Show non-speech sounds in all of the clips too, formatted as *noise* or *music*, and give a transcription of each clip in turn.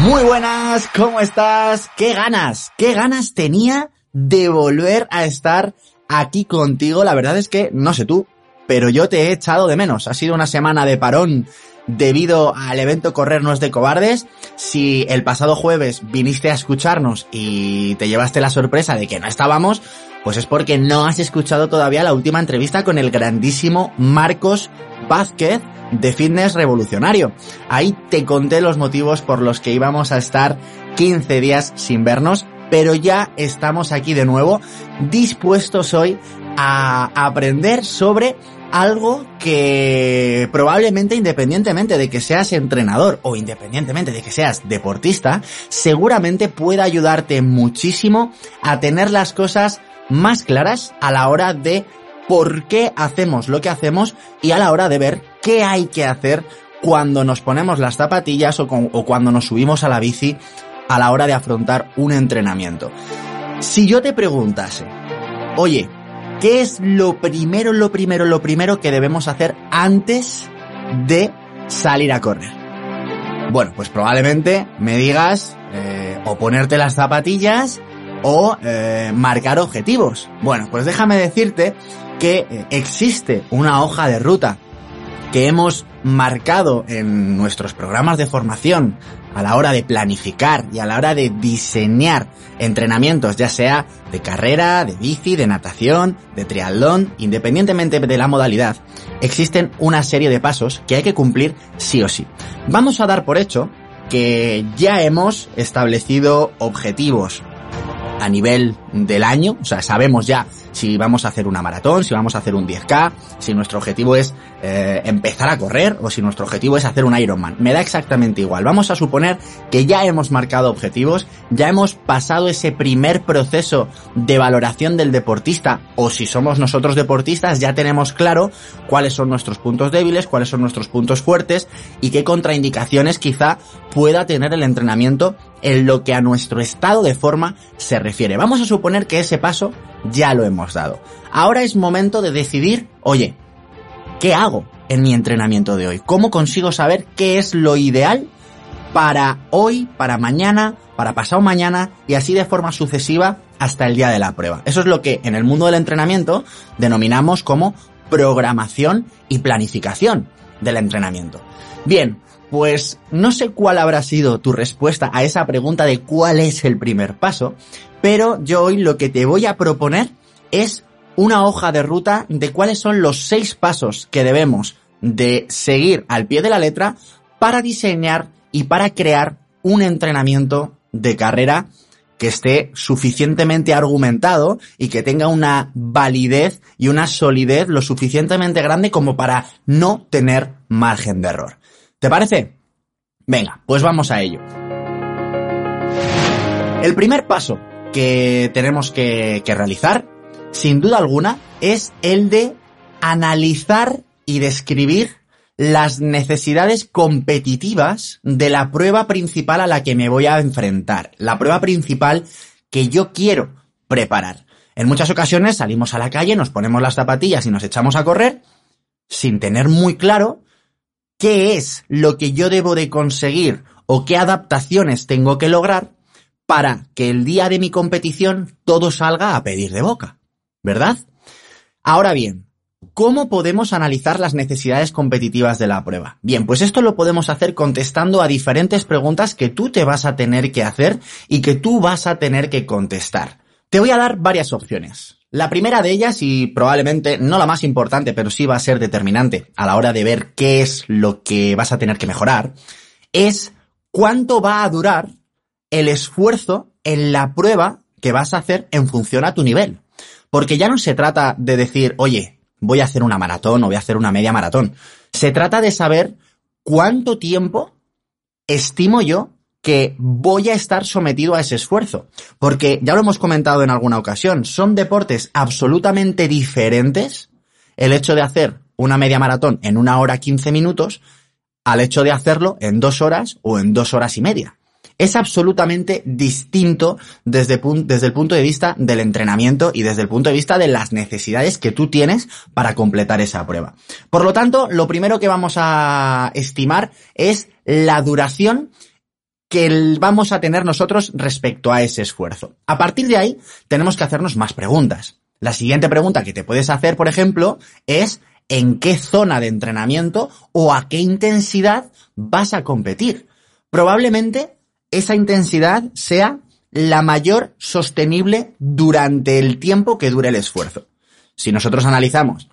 Muy buenas, ¿cómo estás? ¿Qué ganas? ¿Qué ganas tenía de volver a estar aquí contigo? La verdad es que, no sé tú, pero yo te he echado de menos. Ha sido una semana de parón debido al evento Correr no es de cobardes. Si el pasado jueves viniste a escucharnos y te llevaste la sorpresa de que no estábamos, pues es porque no has escuchado todavía la última entrevista con el grandísimo Marcos Vázquez de Fitness Revolucionario. Ahí te conté los motivos por los que íbamos a estar 15 días sin vernos, pero ya estamos aquí de nuevo, dispuestos hoy a aprender sobre algo que probablemente independientemente de que seas entrenador o independientemente de que seas deportista, seguramente pueda ayudarte muchísimo a tener las cosas más claras a la hora de por qué hacemos lo que hacemos y a la hora de ver qué hay que hacer cuando nos ponemos las zapatillas o, cuando nos subimos a la bici a la hora de afrontar un entrenamiento. Si yo te preguntase, oye, ¿qué es lo primero, lo primero, lo primero que debemos hacer antes de salir a correr? Bueno, pues probablemente me digas eh, o ponerte las zapatillas o eh, marcar objetivos. Bueno, pues déjame decirte que eh, existe una hoja de ruta que hemos marcado en nuestros programas de formación a la hora de planificar y a la hora de diseñar entrenamientos, ya sea de carrera, de bici, de natación, de triatlón, independientemente de la modalidad, existen una serie de pasos que hay que cumplir sí o sí. Vamos a dar por hecho que ya hemos establecido objetivos a nivel del año, o sea, sabemos ya si vamos a hacer una maratón, si vamos a hacer un 10K, si nuestro objetivo es eh, empezar a correr o si nuestro objetivo es hacer un Ironman. Me da exactamente igual. Vamos a suponer que ya hemos marcado objetivos, ya hemos pasado ese primer proceso de valoración del deportista o si somos nosotros deportistas ya tenemos claro cuáles son nuestros puntos débiles, cuáles son nuestros puntos fuertes y qué contraindicaciones quizá pueda tener el entrenamiento en lo que a nuestro estado de forma se refiere. Vamos a suponer que ese paso ya lo hemos dado. Ahora es momento de decidir, oye, ¿qué hago en mi entrenamiento de hoy? ¿Cómo consigo saber qué es lo ideal para hoy, para mañana, para pasado mañana y así de forma sucesiva hasta el día de la prueba? Eso es lo que en el mundo del entrenamiento denominamos como programación y planificación del entrenamiento. Bien, pues no sé cuál habrá sido tu respuesta a esa pregunta de cuál es el primer paso, pero yo hoy lo que te voy a proponer es una hoja de ruta de cuáles son los seis pasos que debemos de seguir al pie de la letra para diseñar y para crear un entrenamiento de carrera que esté suficientemente argumentado y que tenga una validez y una solidez lo suficientemente grande como para no tener margen de error. ¿Te parece? Venga, pues vamos a ello. El primer paso que tenemos que, realizar, sin duda alguna, es el de analizar y describir las necesidades competitivas de la prueba principal a la que me voy a enfrentar, la prueba principal que yo quiero preparar. En muchas ocasiones salimos a la calle, nos ponemos las zapatillas y nos echamos a correr sin tener muy claro qué es lo que yo debo de conseguir o qué adaptaciones tengo que lograr para que el día de mi competición todo salga a pedir de boca, ¿verdad? Ahora bien, ¿cómo podemos analizar las necesidades competitivas de la prueba? Bien, pues esto lo podemos hacer contestando a diferentes preguntas que tú te vas a tener que hacer y que tú vas a tener que contestar. Te voy a dar varias opciones. La primera de ellas, y probablemente no la más importante, pero sí va a ser determinante a la hora de ver qué es lo que vas a tener que mejorar, es cuánto va a durar el esfuerzo en la prueba que vas a hacer en función a tu nivel. Porque ya no se trata de decir, oye, voy a hacer una maratón o voy a hacer una media maratón. Se trata de saber cuánto tiempo estimo yo que voy a estar sometido a ese esfuerzo. Porque ya lo hemos comentado en alguna ocasión, son deportes absolutamente diferentes. El hecho de hacer una media maratón en una hora 15 minutos al hecho de hacerlo en dos horas o en dos horas y media. Es absolutamente distinto desde, desde, el punto de vista del entrenamiento y desde el punto de vista de las necesidades que tú tienes para completar esa prueba. Por lo tanto, lo primero que vamos a estimar es la duración que vamos a tener nosotros respecto a ese esfuerzo. A partir de ahí, tenemos que hacernos más preguntas. La siguiente pregunta que te puedes hacer, por ejemplo, es en qué zona de entrenamiento o a qué intensidad vas a competir. Probablemente esa intensidad sea la mayor sostenible durante el tiempo que dure el esfuerzo. Si nosotros analizamos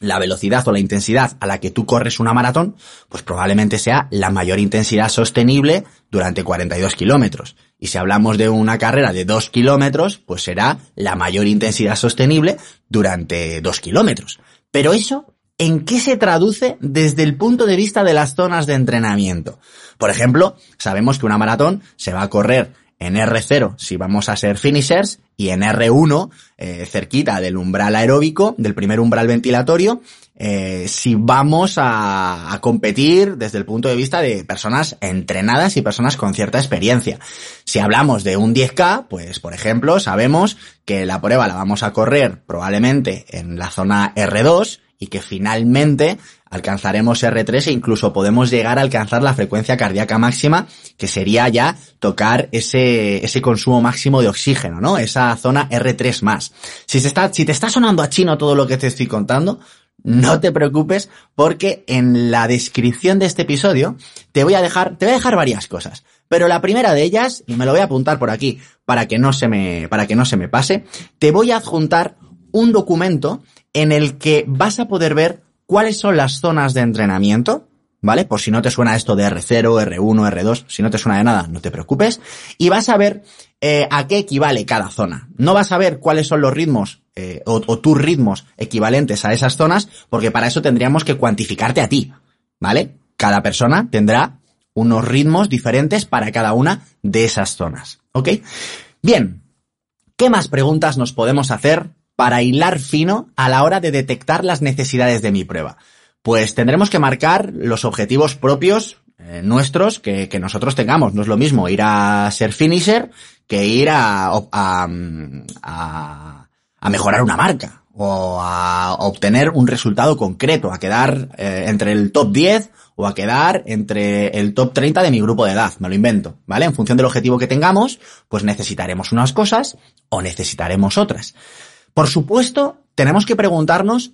la velocidad o la intensidad a la que tú corres una maratón, pues probablemente sea la mayor intensidad sostenible durante 42 kilómetros. Y si hablamos de una carrera de 2 kilómetros, pues será la mayor intensidad sostenible durante 2 kilómetros. Pero eso, ¿en qué se traduce desde el punto de vista de las zonas de entrenamiento? Por ejemplo, sabemos que una maratón se va a correr en R0 si vamos a ser finishers y en R1 eh, cerquita del umbral aeróbico, del primer umbral ventilatorio, eh, si vamos a, a, competir desde el punto de vista de personas entrenadas y personas con cierta experiencia. Si hablamos de un 10K, pues por ejemplo sabemos que la prueba la vamos a correr probablemente en la zona R2 y que finalmente alcanzaremos R3 e incluso podemos llegar a alcanzar la frecuencia cardíaca máxima, que sería ya tocar ese, ese consumo máximo de oxígeno, ¿no? Esa zona R3 más. Si, se está, si te está sonando a chino todo lo que te estoy contando, no te preocupes porque en la descripción de este episodio te voy a dejar, te voy a dejar varias cosas. Pero la primera de ellas, y me lo voy a apuntar por aquí para que no se me, para que no se me pase, te voy a adjuntar un documento en el que vas a poder ver cuáles son las zonas de entrenamiento, ¿vale? Por si no te suena esto de R0, R1, R2, si no te suena de nada, no te preocupes. Y vas a ver eh, a qué equivale cada zona. No vas a ver cuáles son los ritmos eh, o, o tus ritmos equivalentes a esas zonas, porque para eso tendríamos que cuantificarte a ti, ¿vale? Cada persona tendrá unos ritmos diferentes para cada una de esas zonas, ¿ok? Bien, ¿qué más preguntas nos podemos hacer para hilar fino a la hora de detectar las necesidades de mi prueba? Pues tendremos que marcar los objetivos propios eh, nuestros que, que, nosotros tengamos. No es lo mismo ir a ser finisher que ir a, a, a, a mejorar una marca o a obtener un resultado concreto, a quedar eh, entre el top 10 o a quedar entre el top 30 de mi grupo de edad, me lo invento, ¿vale? En función del objetivo que tengamos, pues necesitaremos unas cosas o necesitaremos otras. Por supuesto, tenemos que preguntarnos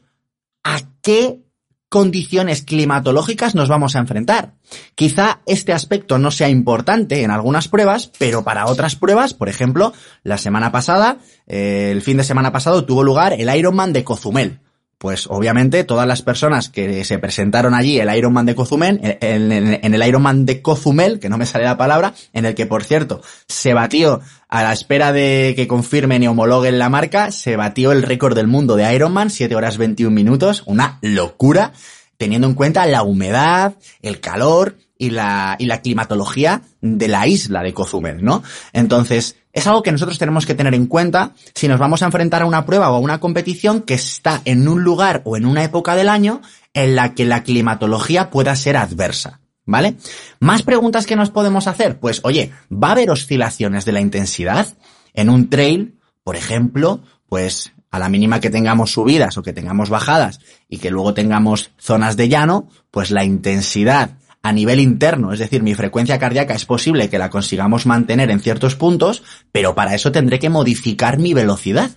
a qué condiciones climatológicas nos vamos a enfrentar. Quizá este aspecto no sea importante en algunas pruebas, pero para otras pruebas, por ejemplo, la semana pasada, eh, el fin de semana pasado tuvo lugar el Ironman de Cozumel pues obviamente todas las personas que se presentaron allí, el Ironman de Cozumel, en, el Ironman de Cozumel, que no me sale la palabra, en el que por cierto se batió a la espera de que confirmen y homologuen la marca, se batió el récord del mundo de Ironman, 7 horas 21 minutos, una locura, teniendo en cuenta la humedad, el calor y la, y la climatología de la isla de Cozumel, ¿no? Entonces, es algo que nosotros tenemos que tener en cuenta si nos vamos a enfrentar a una prueba o a una competición que está en un lugar o en una época del año en la que la climatología pueda ser adversa. ¿Vale? Más preguntas que nos podemos hacer. Pues, oye, ¿va a haber oscilaciones de la intensidad? En un trail, por ejemplo, pues a la mínima que tengamos subidas o que tengamos bajadas y que luego tengamos zonas de llano, pues la intensidad a nivel interno, es decir, mi frecuencia cardíaca es posible que la consigamos mantener en ciertos puntos, pero para eso tendré que modificar mi velocidad.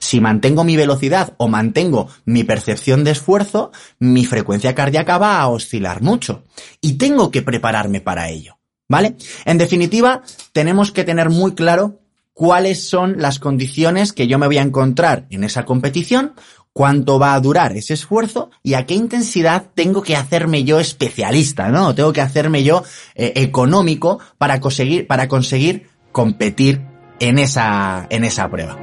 Si mantengo mi velocidad o mantengo mi percepción de esfuerzo, mi frecuencia cardíaca va a oscilar mucho y tengo que prepararme para ello. ¿Vale? En definitiva, tenemos que tener muy claro cuáles son las condiciones que yo me voy a encontrar en esa competición, cuánto va a durar ese esfuerzo y a qué intensidad tengo que hacerme yo especialista, ¿no? Tengo que hacerme yo eh, económico para conseguir, para conseguir competir en esa, en esa prueba.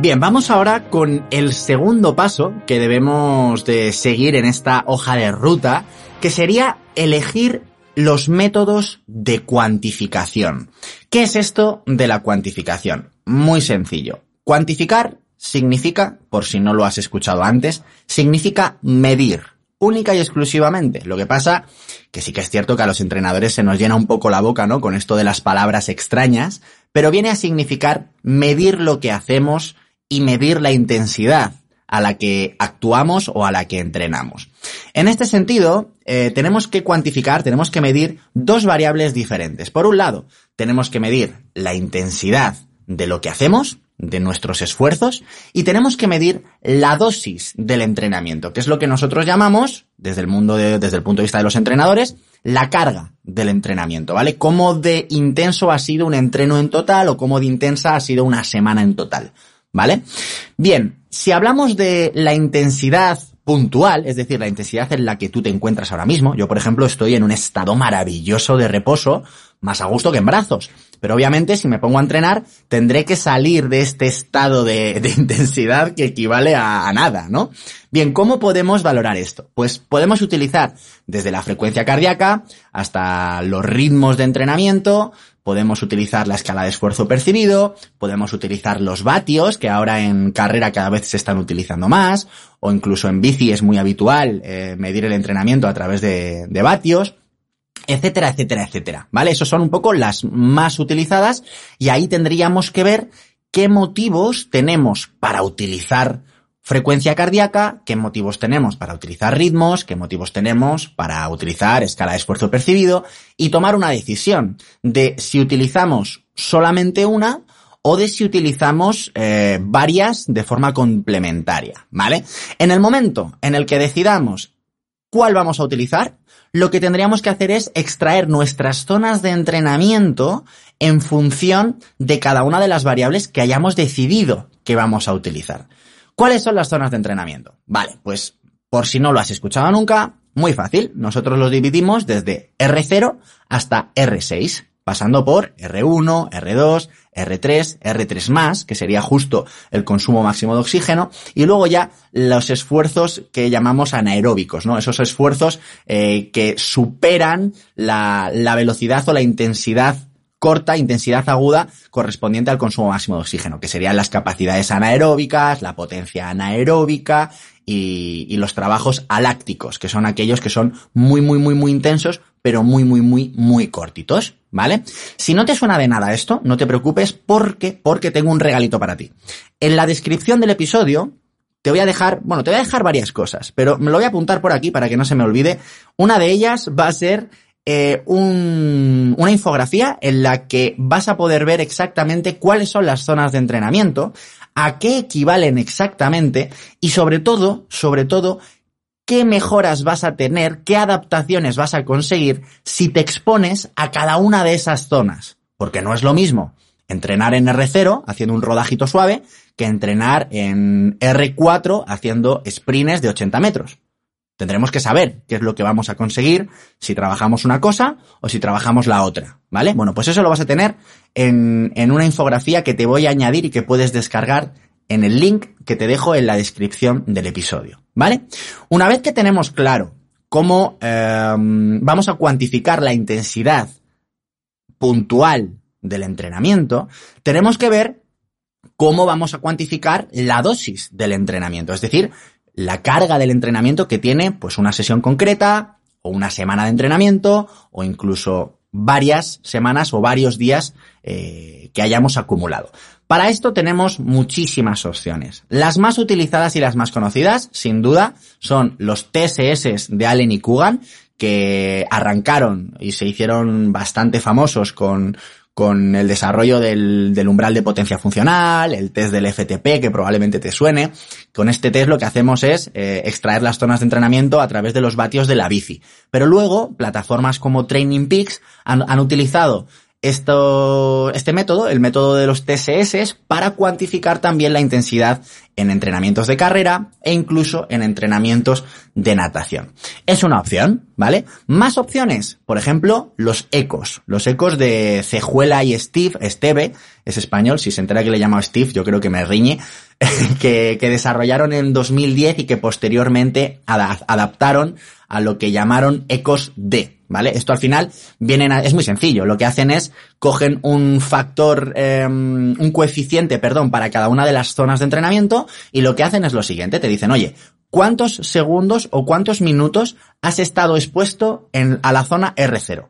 Bien, vamos ahora con el segundo paso que debemos de seguir en esta hoja de ruta, que sería elegir los métodos de cuantificación. ¿Qué es esto de la cuantificación? Muy sencillo. Cuantificar significa, por si no lo has escuchado antes, significa medir única y exclusivamente. Lo que pasa que sí que es cierto que a los entrenadores se nos llena un poco la boca, ¿no? Con esto de las palabras extrañas, pero viene a significar medir lo que hacemos y medir la intensidad a la que actuamos o a la que entrenamos. En este sentido, eh, tenemos que cuantificar, tenemos que medir dos variables diferentes. Por un lado, tenemos que medir la intensidad de lo que hacemos, de nuestros esfuerzos y tenemos que medir la dosis del entrenamiento, que es lo que nosotros llamamos, desde el mundo desde el punto de vista de los entrenadores, la carga del entrenamiento, ¿vale? Cómo de intenso ha sido un entreno en total o cómo de intensa ha sido una semana en total, ¿vale? Bien, si hablamos de la intensidad puntual, es decir, la intensidad en la que tú te encuentras ahora mismo. Yo, por ejemplo, estoy en un estado maravilloso de reposo, más a gusto que en brazos. Pero obviamente, si me pongo a entrenar, tendré que salir de este estado de, intensidad que equivale a, nada, ¿no? Bien, ¿cómo podemos valorar esto? Pues podemos utilizar desde la frecuencia cardíaca hasta los ritmos de entrenamiento, podemos utilizar la escala de esfuerzo percibido, podemos utilizar los vatios, que ahora en carrera cada vez se están utilizando más, o incluso en bici es muy habitual eh, medir el entrenamiento a través de, de vatios etcétera, etcétera, etcétera. ¿Vale? Esos son un poco las más utilizadas y ahí tendríamos que ver qué motivos tenemos para utilizar frecuencia cardíaca, qué motivos tenemos para utilizar ritmos, qué motivos tenemos para utilizar escala de esfuerzo percibido y tomar una decisión de si utilizamos solamente una o de si utilizamos eh, varias de forma complementaria, ¿vale? En el momento en el que decidamos cuál vamos a utilizar, lo que tendríamos que hacer es extraer nuestras zonas de entrenamiento en función de cada una de las variables que hayamos decidido que vamos a utilizar. ¿Cuáles son las zonas de entrenamiento? Vale, pues por si no lo has escuchado nunca, muy fácil. Nosotros los dividimos desde R0 hasta R6, pasando por R1, R2, R3, R3 más, que sería justo el consumo máximo de oxígeno, y luego ya los esfuerzos que llamamos anaeróbicos, ¿no? Esos esfuerzos eh, que superan la, la velocidad o la intensidad corta, intensidad aguda, correspondiente al consumo máximo de oxígeno, que serían las capacidades anaeróbicas, la potencia anaeróbica y, y, los trabajos alácticos, que son aquellos que son muy, muy, muy, muy intensos, pero muy, muy, muy, muy cortitos, ¿vale? Si no te suena de nada esto, no te preocupes porque, porque tengo un regalito para ti. En la descripción del episodio, te voy a dejar, bueno, te voy a dejar varias cosas, pero me lo voy a apuntar por aquí para que no se me olvide. Una de ellas va a ser eh, un, una infografía en la que vas a poder ver exactamente cuáles son las zonas de entrenamiento, a qué equivalen exactamente y sobre todo, sobre todo, qué mejoras vas a tener, qué adaptaciones vas a conseguir si te expones a cada una de esas zonas. Porque no es lo mismo entrenar en R0 haciendo un rodajito suave que entrenar en R4 haciendo sprints de 80 metros. Tendremos que saber qué es lo que vamos a conseguir si trabajamos una cosa o si trabajamos la otra, ¿vale? Bueno, pues eso lo vas a tener en, en una infografía que te voy a añadir y que puedes descargar en el link que te dejo en la descripción del episodio, ¿vale? Una vez que tenemos claro cómo eh, vamos a cuantificar la intensidad puntual del entrenamiento, tenemos que ver cómo vamos a cuantificar la dosis del entrenamiento, es decir, la carga del entrenamiento que tiene pues una sesión concreta o una semana de entrenamiento o incluso varias semanas o varios días eh, que hayamos acumulado. Para esto tenemos muchísimas opciones. Las más utilizadas y las más conocidas, sin duda, son los TSS de Allen y Kugan, que arrancaron y se hicieron bastante famosos con, con el desarrollo del, del, umbral de potencia funcional, el test del FTP, que probablemente te suene. Con este test lo que hacemos es eh, extraer las zonas de entrenamiento a través de los vatios de la bici. Pero luego, plataformas como Training Peaks han, han utilizado esto, este método, el método de los TSS, para cuantificar también la intensidad en entrenamientos de carrera e incluso en entrenamientos de natación. Es una opción, ¿vale? Más opciones, por ejemplo, los ecos. Los ecos de Cejuela y Steve, Esteve, es español, si se entera que le llamo Steve, yo creo que me riñe, *laughs* que, que desarrollaron en 2010 y que posteriormente adaptaron a lo que llamaron ecos D, ¿vale? Esto al final vienen a, es muy sencillo. Lo que hacen es cogen un factor, eh, un coeficiente, perdón, para cada una de las zonas de entrenamiento y lo que hacen es lo siguiente. Te dicen, oye, ¿cuántos segundos o cuántos minutos has estado expuesto en, a la zona R0?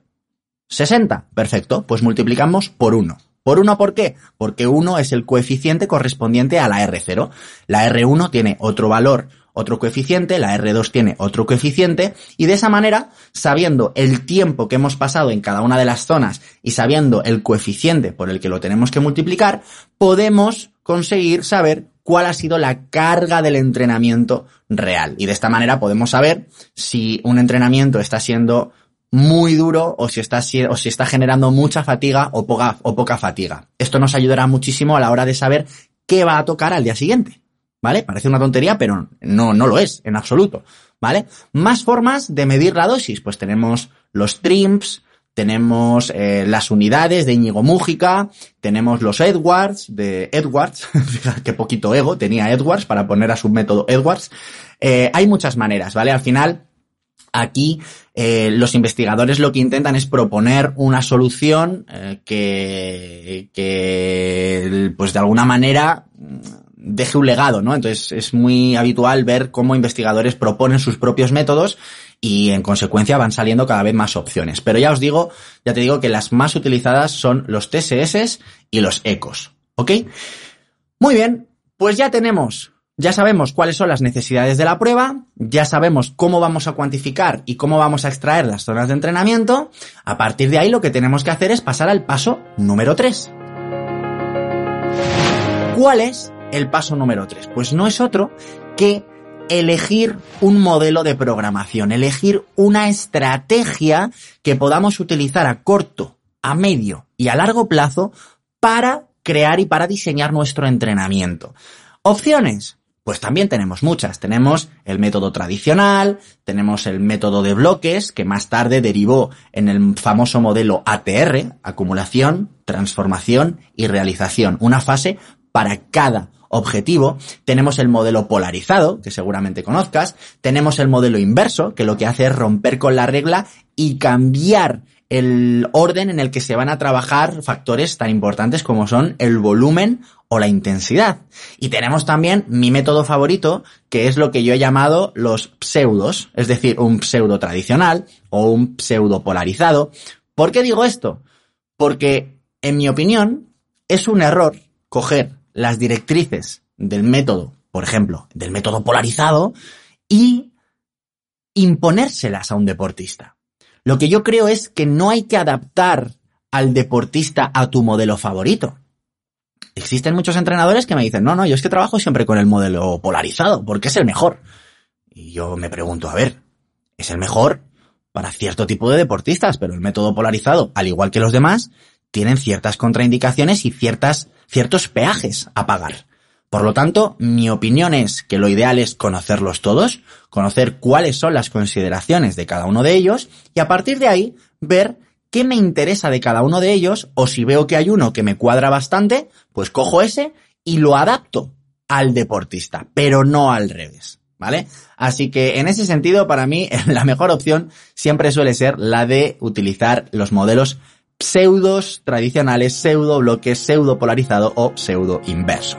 60. Perfecto. Pues multiplicamos por 1. ¿Por 1 por qué? Porque 1 es el coeficiente correspondiente a la R0. La R1 tiene otro valor otro coeficiente, la R2 tiene otro coeficiente, y de esa manera, sabiendo el tiempo que hemos pasado en cada una de las zonas y sabiendo el coeficiente por el que lo tenemos que multiplicar, podemos conseguir saber cuál ha sido la carga del entrenamiento real. Y de esta manera podemos saber si un entrenamiento está siendo muy duro o si está, o si está generando mucha fatiga o poca, o poca fatiga. Esto nos ayudará muchísimo a la hora de saber qué va a tocar al día siguiente. ¿Vale? Parece una tontería, pero no, no lo es, en absoluto, ¿vale? Más formas de medir la dosis, pues tenemos los TRIMPS, tenemos eh, las unidades de Íñigo Mújica, tenemos los Edwards de Edwards, *laughs* qué poquito ego tenía Edwards para poner a su método Edwards. Eh, hay muchas maneras, ¿vale? Al final, aquí eh, los investigadores lo que intentan es proponer una solución eh, que, que, pues de alguna manera deje un legado, ¿no? Entonces es muy habitual ver cómo investigadores proponen sus propios métodos y en consecuencia van saliendo cada vez más opciones. Pero ya os digo, ya te digo que las más utilizadas son los TSS y los ECOS, ¿ok? Muy bien, pues ya tenemos, ya sabemos cuáles son las necesidades de la prueba, ya sabemos cómo vamos a cuantificar y cómo vamos a extraer las zonas de entrenamiento. A partir de ahí lo que tenemos que hacer es pasar al paso número 3. ¿Cuál es el paso número 3? Pues no es otro que elegir un modelo de programación, elegir una estrategia que podamos utilizar a corto, a medio y a largo plazo para crear y para diseñar nuestro entrenamiento. Opciones. Pues también tenemos muchas. Tenemos el método tradicional, tenemos el método de bloques, que más tarde derivó en el famoso modelo ATR, acumulación, transformación y realización. Una fase para cada objetivo, tenemos el modelo polarizado, que seguramente conozcas, tenemos el modelo inverso, que lo que hace es romper con la regla y cambiar el orden en el que se van a trabajar factores tan importantes como son el volumen o la intensidad. Y tenemos también mi método favorito, que es lo que yo he llamado los pseudos, es decir, un pseudo tradicional o un pseudo polarizado. ¿Por qué digo esto? Porque, en mi opinión, es un error coger las directrices del método, por ejemplo, del método polarizado, y imponérselas a un deportista. Lo que yo creo es que no hay que adaptar al deportista a tu modelo favorito. Existen muchos entrenadores que me dicen, no, no, yo es que trabajo siempre con el modelo polarizado, porque es el mejor. Y yo me pregunto, a ver, es el mejor para cierto tipo de deportistas, pero el método polarizado, al igual que los demás, tienen ciertas contraindicaciones y ciertas, ciertos peajes a pagar. Por lo tanto, mi opinión es que lo ideal es conocerlos todos, conocer cuáles son las consideraciones de cada uno de ellos y a partir de ahí ver qué me interesa de cada uno de ellos o si veo que hay uno que me cuadra bastante, pues cojo ese y lo adapto al deportista, pero no al revés. ¿Vale? Así que en ese sentido, para mí, *laughs* la mejor opción siempre suele ser la de utilizar los modelos pseudos tradicionales, pseudo bloques, pseudo polarizado o pseudo inverso.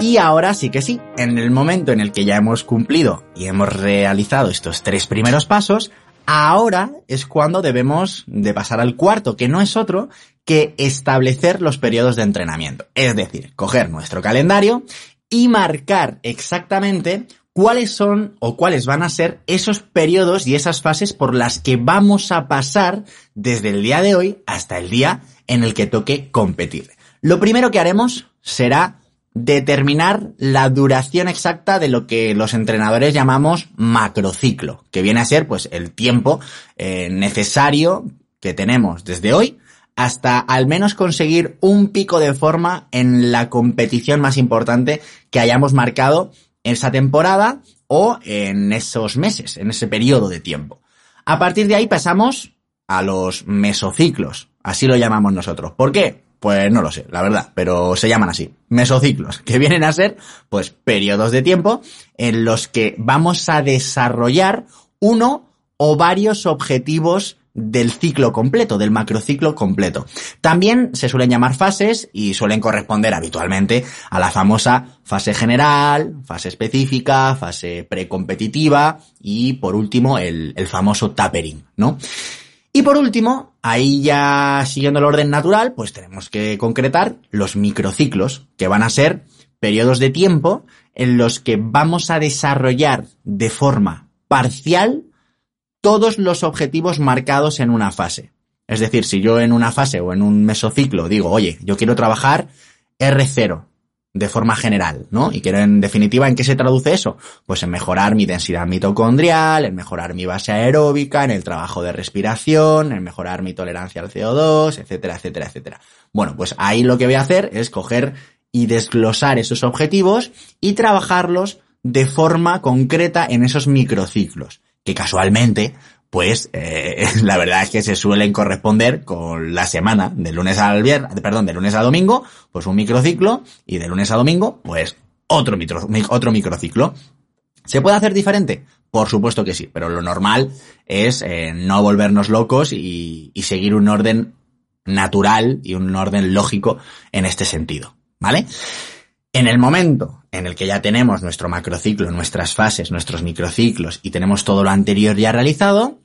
Y ahora sí que sí, en el momento en el que ya hemos cumplido y hemos realizado estos tres primeros pasos, ahora es cuando debemos de pasar al cuarto, que no es otro que establecer los periodos de entrenamiento. Es decir, coger nuestro calendario y marcar exactamente cuáles son o cuáles van a ser esos periodos y esas fases por las que vamos a pasar desde el día de hoy hasta el día en el que toque competir. Lo primero que haremos será determinar la duración exacta de lo que los entrenadores llamamos macrociclo, que viene a ser pues el tiempo eh, necesario que tenemos desde hoy hasta al menos conseguir un pico de forma en la competición más importante que hayamos marcado esa temporada o en esos meses, en ese periodo de tiempo. A partir de ahí pasamos a los mesociclos, así lo llamamos nosotros. ¿Por qué? Pues no lo sé, la verdad, pero se llaman así, mesociclos, *laughs* que vienen a ser, pues, periodos de tiempo en los que vamos a desarrollar uno o varios objetivos del ciclo completo, del macrociclo completo. También se suelen llamar fases y suelen corresponder habitualmente a la famosa fase general, fase específica, fase precompetitiva y por último el, el famoso tapering, ¿no? Y por último, ahí ya siguiendo el orden natural, pues tenemos que concretar los microciclos, que van a ser periodos de tiempo en los que vamos a desarrollar de forma parcial todos los objetivos marcados en una fase. Es decir, si yo en una fase o en un mesociclo digo, oye, yo quiero trabajar R0 de forma general, ¿no? Y quiero en definitiva, ¿en qué se traduce eso? Pues en mejorar mi densidad mitocondrial, en mejorar mi base aeróbica, en el trabajo de respiración, en mejorar mi tolerancia al CO2, etcétera, etcétera, etcétera. Bueno, pues ahí lo que voy a hacer es coger y desglosar esos objetivos y trabajarlos de forma concreta en esos microciclos que casualmente, pues eh, *laughs* la verdad es que se suelen corresponder con la semana, de lunes al viernes, perdón, de lunes a domingo, pues un microciclo, y de lunes a domingo, pues otro, micro, otro microciclo. ¿Se puede hacer diferente? Por supuesto que sí, pero lo normal es eh, no volvernos locos y, y seguir un orden natural y un orden lógico en este sentido, ¿vale? En el momento en el que ya tenemos nuestro macrociclo, nuestras fases, nuestros microciclos y tenemos todo lo anterior ya realizado,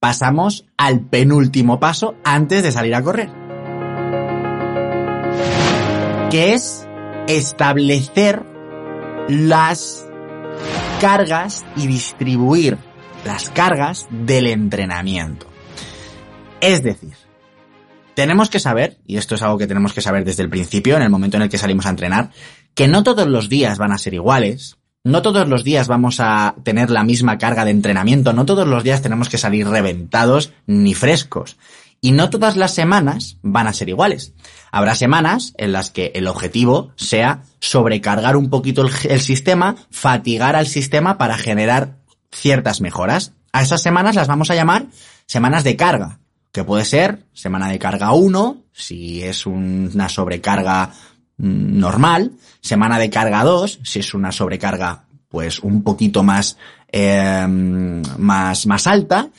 pasamos al penúltimo paso antes de salir a correr. Que es establecer las cargas y distribuir las cargas del entrenamiento. Es decir, tenemos que saber, y esto es algo que tenemos que saber desde el principio, en el momento en el que salimos a entrenar, que no todos los días van a ser iguales, no todos los días vamos a tener la misma carga de entrenamiento, no todos los días tenemos que salir reventados ni frescos. Y no todas las semanas van a ser iguales. Habrá semanas en las que el objetivo sea sobrecargar un poquito el, sistema, fatigar al sistema para generar ciertas mejoras. A esas semanas las vamos a llamar semanas de carga, que puede ser semana de carga 1, si es una sobrecarga normal, semana de carga 2, si es una sobrecarga pues un poquito más, eh, más, más alta,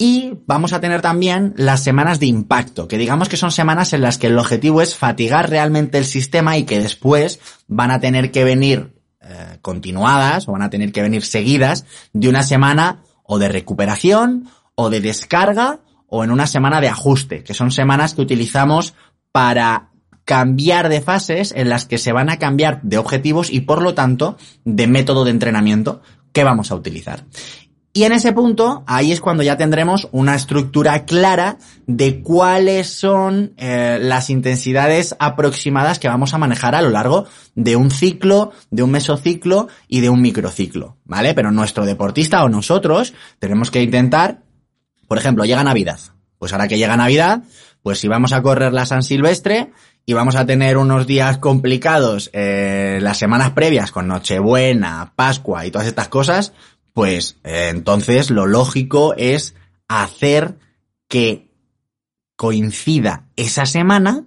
y vamos a tener también las semanas de impacto, que digamos que son semanas en las que el objetivo es fatigar realmente el sistema y que después van a tener que venir eh, continuadas o van a tener que venir seguidas de una semana o de recuperación o de descarga o en una semana de ajuste, que son semanas que utilizamos para cambiar de fases en las que se van a cambiar de objetivos y por lo tanto de método de entrenamiento que vamos a utilizar. Y en ese punto, ahí es cuando ya tendremos una estructura clara de cuáles son eh, las intensidades aproximadas que vamos a manejar a lo largo de un ciclo, de un mesociclo y de un microciclo, ¿vale? Pero nuestro deportista o nosotros tenemos que intentar, por ejemplo, llega Navidad. Pues ahora que llega Navidad, pues si vamos a correr la San Silvestre, y vamos a tener unos días complicados eh, las semanas previas con Nochebuena, Pascua y todas estas cosas, pues eh, entonces lo lógico es hacer que coincida esa semana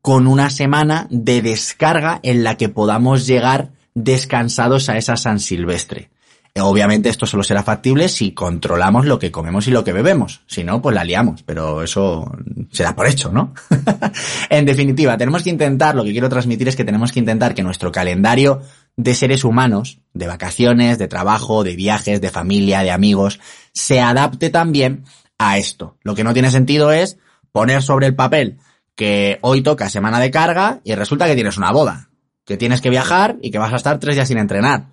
con una semana de descarga en la que podamos llegar descansados a esa San Silvestre. Obviamente esto solo será factible si controlamos lo que comemos y lo que bebemos. Si no, pues la liamos, pero eso se da por hecho, ¿no? *laughs* en definitiva, tenemos que intentar, lo que quiero transmitir es que tenemos que intentar que nuestro calendario de seres humanos, de vacaciones, de trabajo, de viajes, de familia, de amigos, se adapte también a esto. Lo que no tiene sentido es poner sobre el papel que hoy toca semana de carga y resulta que tienes una boda, que tienes que viajar y que vas a estar tres días sin entrenar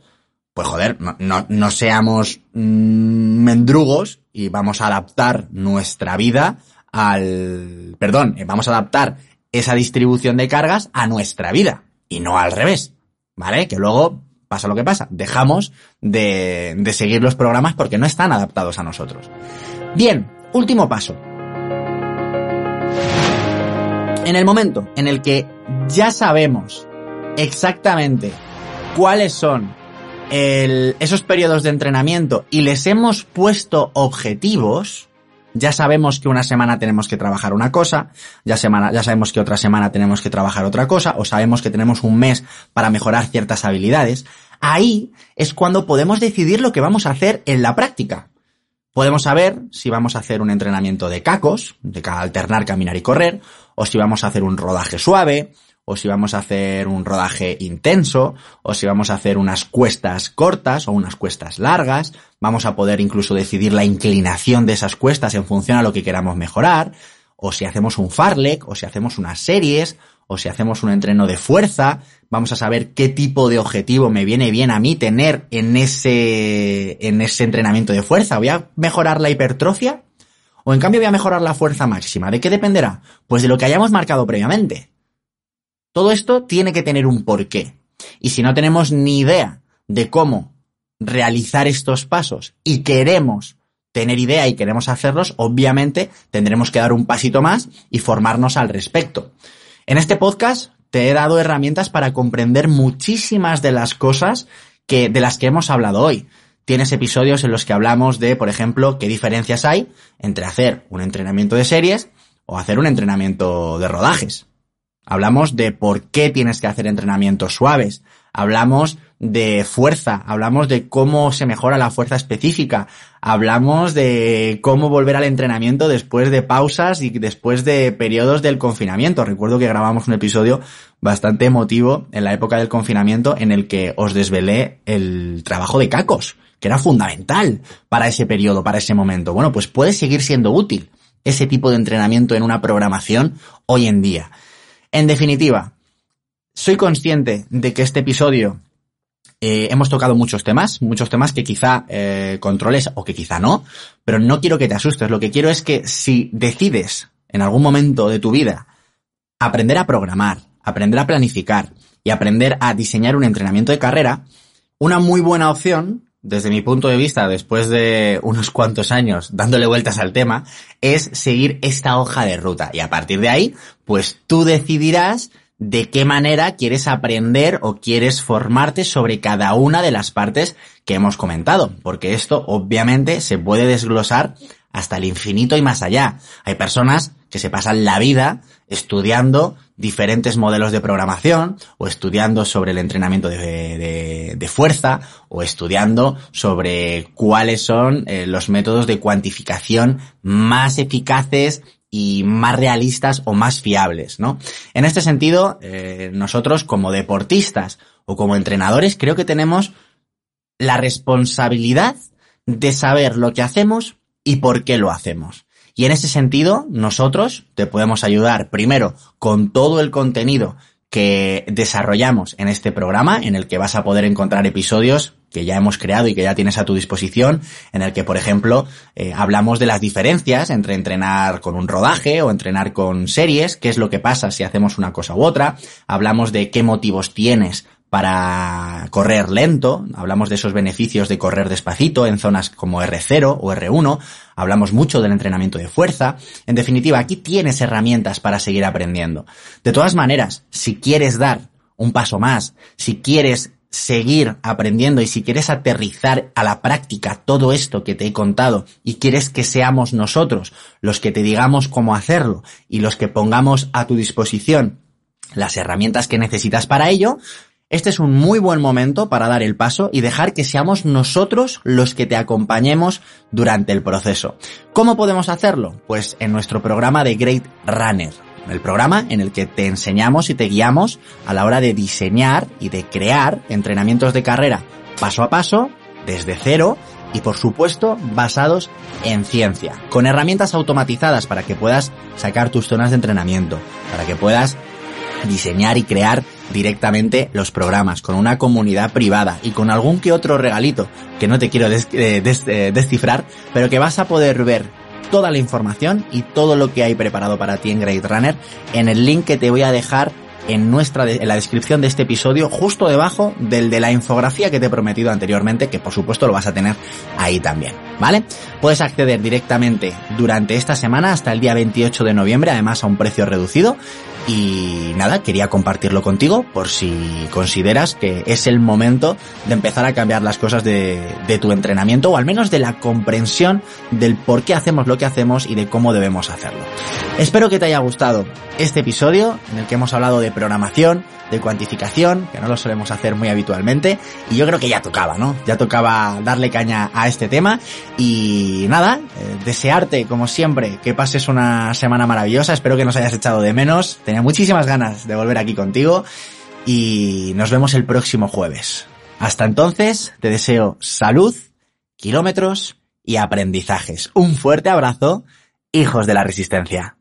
pues joder, no, no, seamos mm, mendrugos y vamos a adaptar nuestra vida al, perdón, eh, vamos a adaptar esa distribución de cargas a nuestra vida y no al revés, ¿vale? Que luego pasa lo que pasa, dejamos de, de seguir los programas porque no están adaptados a nosotros. Bien, último paso. En el momento en el que ya sabemos exactamente cuáles son esos periodos de entrenamiento y les hemos puesto objetivos, ya sabemos que una semana tenemos que trabajar una cosa, ya, semana, ya sabemos que otra semana tenemos que trabajar otra cosa, o sabemos que tenemos un mes para mejorar ciertas habilidades, ahí es cuando podemos decidir lo que vamos a hacer en la práctica. Podemos saber si vamos a hacer un entrenamiento de cacos, de alternar caminar y correr, o si vamos a hacer un rodaje suave, o si vamos a hacer un rodaje intenso, o si vamos a hacer unas cuestas cortas o unas cuestas largas. Vamos a poder incluso decidir la inclinación de esas cuestas en función a lo que queramos mejorar, o si hacemos un farlek, o si hacemos unas series, o si hacemos un entreno de fuerza, vamos a saber qué tipo de objetivo me viene bien a mí tener en ese, en ese entrenamiento de fuerza. ¿Voy a mejorar la hipertrofia? ¿O en cambio voy a mejorar la fuerza máxima? ¿De qué dependerá? Pues de lo que hayamos marcado previamente. Todo esto tiene que tener un porqué. Y si no tenemos ni idea de cómo realizar estos pasos y queremos tener idea y queremos hacerlos, obviamente tendremos que dar un pasito más y formarnos al respecto. En este podcast te he dado herramientas para comprender muchísimas de las cosas que, de las que hemos hablado hoy tienes episodios en los que hablamos de, por ejemplo, qué diferencias hay entre hacer un entrenamiento de series o hacer un entrenamiento de rodajes. Hablamos de por qué tienes que hacer entrenamientos suaves. Hablamos de fuerza. Hablamos de cómo se mejora la fuerza específica. Hablamos de cómo volver al entrenamiento después de pausas y después de periodos del confinamiento. Recuerdo que grabamos un episodio bastante emotivo en la época del confinamiento en el que os desvelé el trabajo de cacos que era fundamental para ese periodo, para ese momento. Bueno, pues puede seguir siendo útil ese tipo de entrenamiento en una programación hoy en día. En definitiva, soy consciente de que este episodio eh, hemos tocado muchos temas, muchos temas que quizá eh, controles o que quizá no, pero no quiero que te asustes. Lo que quiero es que si decides en algún momento de tu vida aprender a programar, aprender a planificar y aprender a diseñar un entrenamiento de carrera, una muy buena opción desde mi punto de vista, después de unos cuantos años dándole vueltas al tema, es seguir esta hoja de ruta. Y a partir de ahí, pues tú decidirás de qué manera quieres aprender o quieres formarte sobre cada una de las partes que hemos comentado. Porque esto obviamente se puede desglosar hasta el infinito y más allá. Hay personas que se pasan la vida estudiando diferentes modelos de programación o estudiando sobre el entrenamiento de, fuerza o estudiando sobre cuáles son eh, los métodos de cuantificación más eficaces y más realistas o más fiables, ¿no? En este sentido, eh, nosotros como deportistas o como entrenadores creo que tenemos la responsabilidad de saber lo que hacemos y por qué lo hacemos. Y en ese sentido, nosotros te podemos ayudar primero con todo el contenido que desarrollamos en este programa, en el que vas a poder encontrar episodios que ya hemos creado y que ya tienes a tu disposición, en el que, por ejemplo, eh, hablamos de las diferencias entre entrenar con un rodaje o entrenar con series, qué es lo que pasa si hacemos una cosa u otra, hablamos de qué motivos tienes para correr lento, hablamos de esos beneficios de correr despacito en zonas como R0 o R1, hablamos mucho del entrenamiento de fuerza, en definitiva, aquí tienes herramientas para seguir aprendiendo. De todas maneras, si quieres dar un paso más, si quieres seguir aprendiendo y si quieres aterrizar a la práctica todo esto que te he contado y quieres que seamos nosotros los que te digamos cómo hacerlo y los que pongamos a tu disposición las herramientas que necesitas para ello, este es un muy buen momento para dar el paso y dejar que seamos nosotros los que te acompañemos durante el proceso. ¿Cómo podemos hacerlo? Pues en nuestro programa de Great Runner, el programa en el que te enseñamos y te guiamos a la hora de diseñar y de crear entrenamientos de carrera paso a paso, desde cero y por supuesto basados en ciencia, con herramientas automatizadas para que puedas sacar tus zonas de entrenamiento, para que puedas diseñar y crear directamente los programas, con una comunidad privada y con algún que otro regalito que no te quiero eh, eh, descifrar, pero que vas a poder ver toda la información y todo lo que hay preparado para ti en Great Runner en el link que te voy a dejar en nuestra en la descripción de este episodio justo debajo del de la infografía que te he prometido anteriormente que por supuesto lo vas a tener ahí también vale puedes acceder directamente durante esta semana hasta el día 28 de noviembre además a un precio reducido Y nada, quería compartirlo contigo por si consideras que es el momento de empezar a cambiar las cosas de, de, tu entrenamiento o al menos de la comprensión del por qué hacemos lo que hacemos y de cómo debemos hacerlo. Espero que te haya gustado este episodio en el que hemos hablado de programación, de cuantificación, que no lo solemos hacer muy habitualmente, y yo creo que ya tocaba, ¿no? Ya tocaba darle caña a este tema y nada, eh, desearte como siempre que pases una semana maravillosa, espero que nos hayas echado de menos, tenía muchísimas ganas de volver aquí contigo y nos vemos el próximo jueves. Hasta entonces, te deseo salud, kilómetros y aprendizajes. Un fuerte abrazo, hijos de la resistencia.